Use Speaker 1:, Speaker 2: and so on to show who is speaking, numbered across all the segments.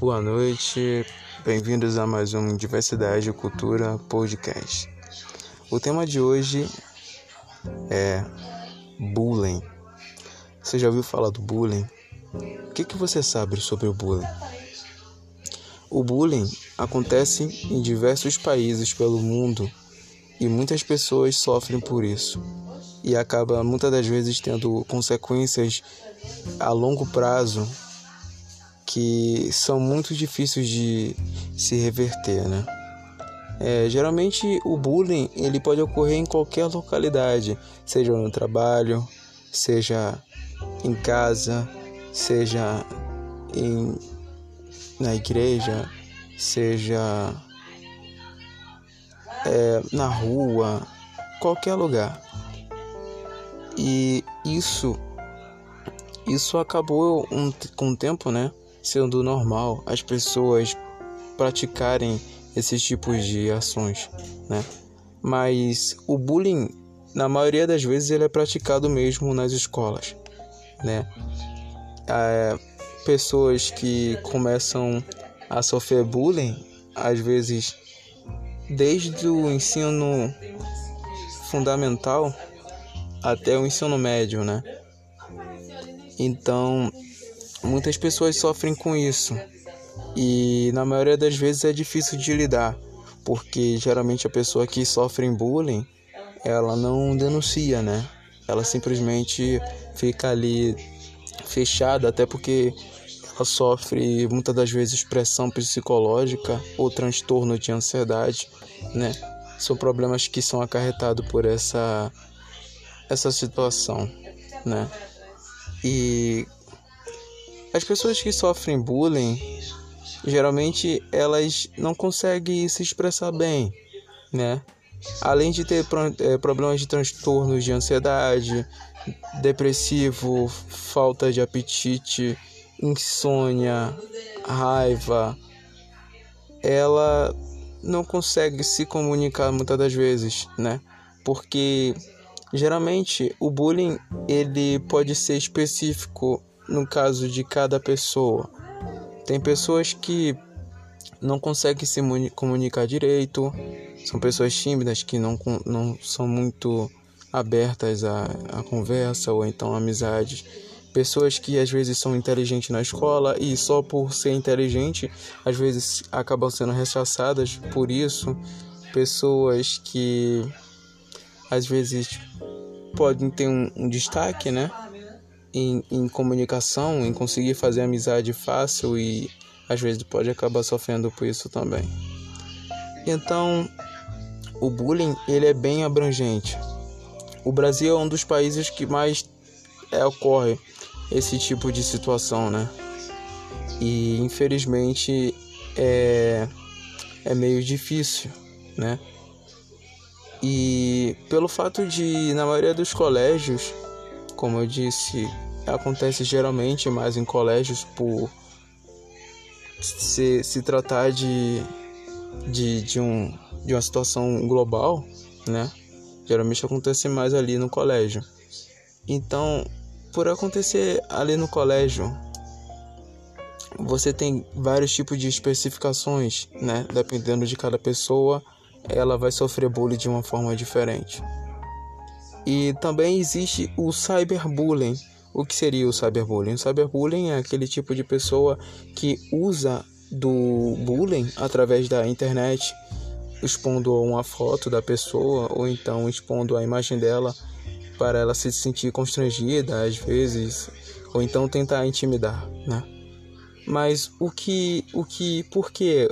Speaker 1: Boa noite, bem-vindos a mais um Diversidade e Cultura Podcast. O tema de hoje é bullying. Você já ouviu falar do bullying? O que, que você sabe sobre o bullying? O bullying acontece em diversos países pelo mundo e muitas pessoas sofrem por isso e acaba muitas das vezes tendo consequências a longo prazo que são muito difíceis de se reverter, né? É, geralmente o bullying ele pode ocorrer em qualquer localidade, seja no trabalho, seja em casa, seja em, na igreja, seja é, na rua, qualquer lugar. E isso isso acabou um, com o tempo, né? Sendo normal as pessoas praticarem esses tipos de ações, né? Mas o bullying, na maioria das vezes, ele é praticado mesmo nas escolas, né? É, pessoas que começam a sofrer bullying, às vezes, desde o ensino fundamental até o ensino médio, né? Então, Muitas pessoas sofrem com isso e na maioria das vezes é difícil de lidar, porque geralmente a pessoa que sofre bullying, ela não denuncia, né? Ela simplesmente fica ali fechada, até porque ela sofre muitas das vezes pressão psicológica ou transtorno de ansiedade, né? São problemas que são acarretados por essa essa situação, né? E as pessoas que sofrem bullying, geralmente elas não conseguem se expressar bem, né? Além de ter é, problemas de transtornos de ansiedade, depressivo, falta de apetite, insônia, raiva, ela não consegue se comunicar muitas das vezes, né? Porque geralmente o bullying ele pode ser específico no caso de cada pessoa. Tem pessoas que não conseguem se comunicar direito, são pessoas tímidas que não, não são muito abertas à, à conversa ou então à amizade. Pessoas que às vezes são inteligentes na escola e só por ser inteligente às vezes acabam sendo rechaçadas por isso. Pessoas que às vezes podem ter um, um destaque, né? Em, em comunicação, em conseguir fazer amizade fácil e às vezes pode acabar sofrendo por isso também. Então, o bullying ele é bem abrangente. O Brasil é um dos países que mais é, ocorre esse tipo de situação, né? E infelizmente é, é meio difícil, né? E pelo fato de, na maioria dos colégios, como eu disse, acontece geralmente mais em colégios por se, se tratar de, de, de, um, de uma situação global, né? Geralmente acontece mais ali no colégio. Então, por acontecer ali no colégio, você tem vários tipos de especificações, né? Dependendo de cada pessoa, ela vai sofrer bullying de uma forma diferente. E também existe o cyberbullying. O que seria o cyberbullying? O cyberbullying é aquele tipo de pessoa que usa do bullying através da internet, expondo uma foto da pessoa ou então expondo a imagem dela para ela se sentir constrangida às vezes, ou então tentar intimidar, né? Mas o que, o que, por que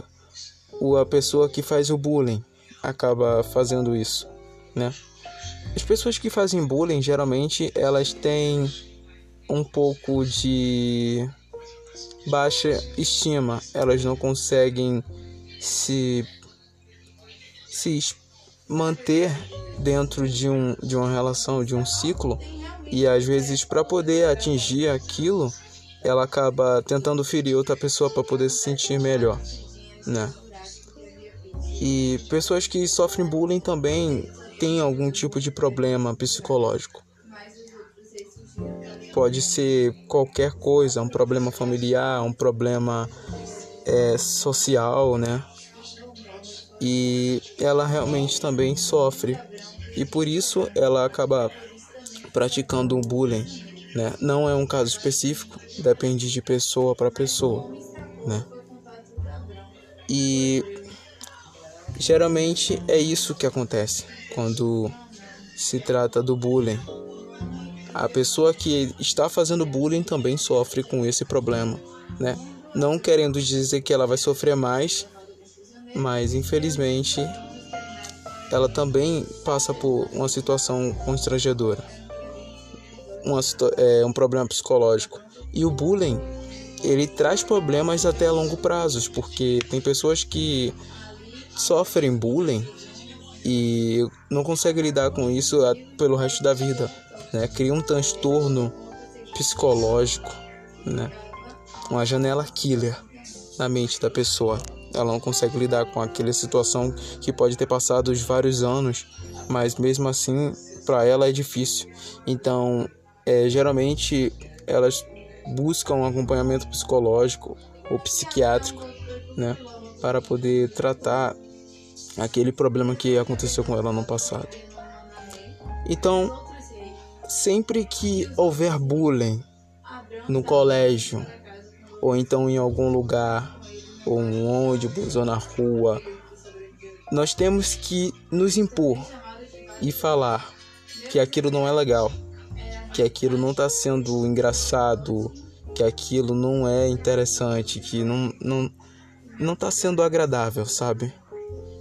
Speaker 1: a pessoa que faz o bullying acaba fazendo isso, né? As pessoas que fazem bullying geralmente elas têm um pouco de baixa estima, elas não conseguem se se manter dentro de, um, de uma relação, de um ciclo, e às vezes para poder atingir aquilo, ela acaba tentando ferir outra pessoa para poder se sentir melhor, né? E pessoas que sofrem bullying também tem algum tipo de problema psicológico. Pode ser qualquer coisa, um problema familiar, um problema é, social, né? E ela realmente também sofre e por isso ela acaba praticando um bullying, né? Não é um caso específico, depende de pessoa para pessoa, né? E geralmente é isso que acontece quando se trata do bullying. A pessoa que está fazendo bullying também sofre com esse problema, né? Não querendo dizer que ela vai sofrer mais, mas infelizmente ela também passa por uma situação constrangedora, uma, é, um problema psicológico. E o bullying, ele traz problemas até a longo prazo, porque tem pessoas que sofrem bullying e não conseguem lidar com isso pelo resto da vida, né? Cria um transtorno psicológico, né? Uma janela killer na mente da pessoa. Ela não consegue lidar com aquela situação que pode ter passado os vários anos, mas mesmo assim para ela é difícil. Então, é, geralmente elas buscam um acompanhamento psicológico ou psiquiátrico, né, para poder tratar aquele problema que aconteceu com ela no passado. Então, sempre que houver bullying no colégio ou então em algum lugar, ou um ônibus ou na rua, nós temos que nos impor e falar que aquilo não é legal, que aquilo não está sendo engraçado, que aquilo não é interessante, que não não não está sendo agradável, sabe?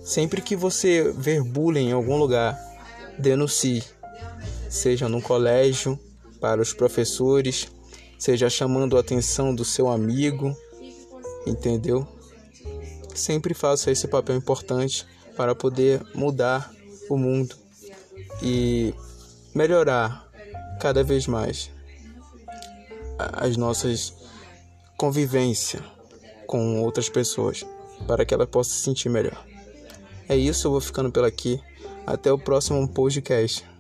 Speaker 1: Sempre que você ver bullying em algum lugar, denuncie, seja no colégio, para os professores, seja chamando a atenção do seu amigo, entendeu? Sempre faça esse papel importante para poder mudar o mundo e melhorar cada vez mais as nossas convivência com outras pessoas para que ela possa se sentir melhor. É isso, eu vou ficando por aqui. Até o próximo podcast.